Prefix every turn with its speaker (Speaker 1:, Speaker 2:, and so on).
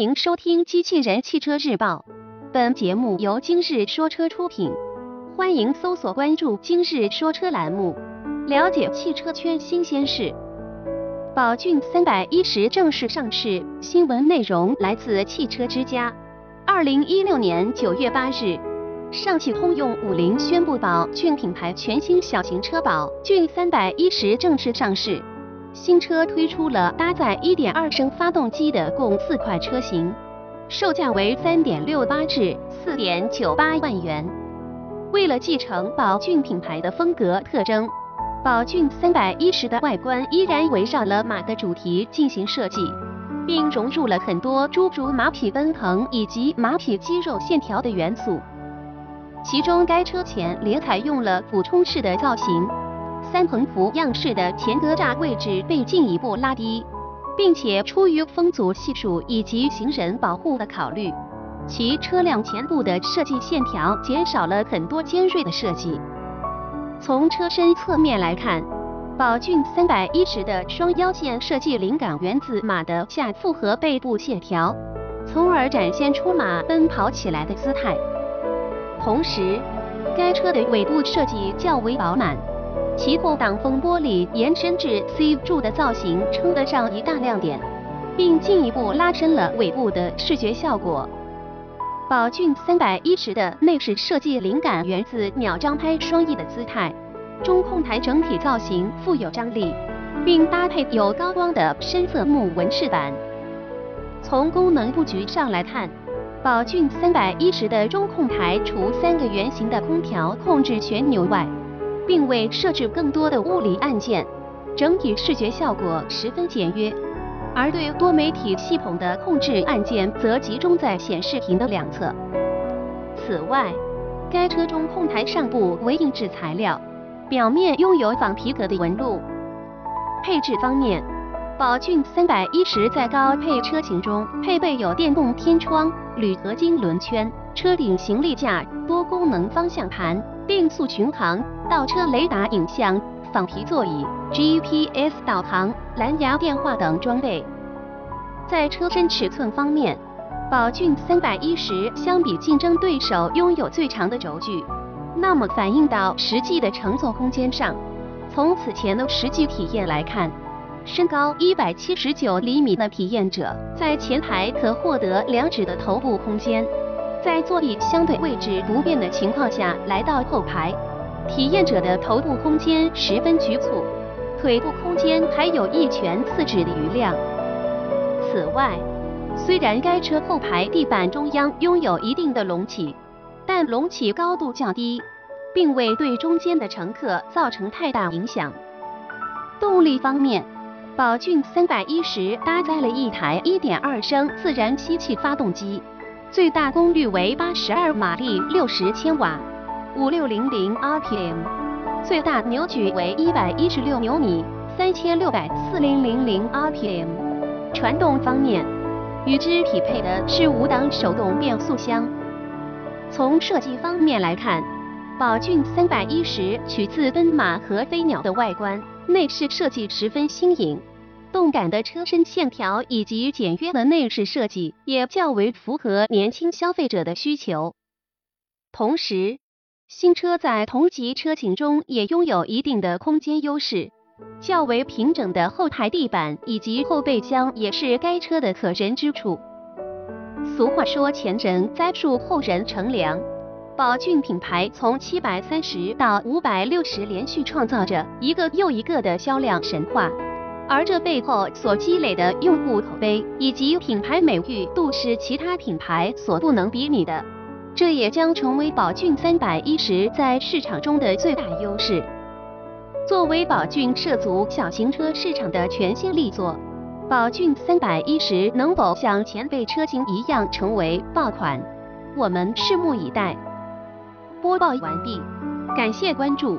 Speaker 1: 迎收听《机器人汽车日报》，本节目由今日说车出品。欢迎搜索关注“今日说车”栏目，了解汽车圈新鲜事。宝骏三百一十正式上市，新闻内容来自汽车之家。二零一六年九月八日，上汽通用五菱宣布，宝骏品牌全新小型车宝骏三百一十正式上市。新车推出了搭载1.2升发动机的共四款车型，售价为3.68至4.98万元。为了继承宝骏品牌的风格特征，宝骏310的外观依然围绕了马的主题进行设计，并融入了很多诸如马匹奔腾以及马匹肌肉线条的元素。其中，该车前脸采用了俯冲式的造型。三横幅样式的前格栅位置被进一步拉低，并且出于风阻系数以及行人保护的考虑，其车辆前部的设计线条减少了很多尖锐的设计。从车身侧面来看，宝骏三百一十的双腰线设计灵感源自马的下腹和背部线条，从而展现出马奔跑起来的姿态。同时，该车的尾部设计较为饱满。其后挡风玻璃延伸至 C 柱的造型称得上一大亮点，并进一步拉伸了尾部的视觉效果。宝骏三百一十的内饰设计灵感源自鸟张拍双翼的姿态，中控台整体造型富有张力，并搭配有高光的深色木纹饰板。从功能布局上来看，宝骏三百一十的中控台除三个圆形的空调控制旋钮外，并未设置更多的物理按键，整体视觉效果十分简约。而对多媒体系统的控制按键则集中在显示屏的两侧。此外，该车中控台上部为硬质材料，表面拥有仿皮革的纹路。配置方面，宝骏三百一十在高配车型中配备有电动天窗、铝合金轮圈、车顶行李架、多功能方向盘、定速巡航。倒车雷达影像、仿皮座椅、GPS 导航、蓝牙电话等装备。在车身尺寸方面，宝骏三百一十相比竞争对手拥有最长的轴距。那么反映到实际的乘坐空间上，从此前的实际体验来看，身高一百七十九厘米的体验者在前排可获得两指的头部空间，在座椅相对位置不变的情况下来到后排。体验者的头部空间十分局促，腿部空间还有一拳四指的余量。此外，虽然该车后排地板中央拥有一定的隆起，但隆起高度较低，并未对中间的乘客造成太大影响。动力方面，宝骏三百一十搭载了一台1.2升自然吸气发动机，最大功率为82马力，60千瓦。五六零零 RPM，最大扭矩为一百一十六牛米，三千六百四零零零 RPM。传动方面，与之匹配的是五档手动变速箱。从设计方面来看，宝骏三百一十取自奔马和飞鸟的外观，内饰设计十分新颖，动感的车身线条以及简约的内饰设计也较为符合年轻消费者的需求。同时，新车在同级车型中也拥有一定的空间优势，较为平整的后排地板以及后备箱也是该车的可人之处。俗话说前人栽树，后人乘凉。宝骏品牌从七百三十到五百六十，连续创造着一个又一个的销量神话，而这背后所积累的用户口碑以及品牌美誉度是其他品牌所不能比拟的。这也将成为宝骏三百一十在市场中的最大优势。作为宝骏涉足小型车市场的全新力作，宝骏三百一十能否像前辈车型一样成为爆款，我们拭目以待。播报完毕，感谢关注。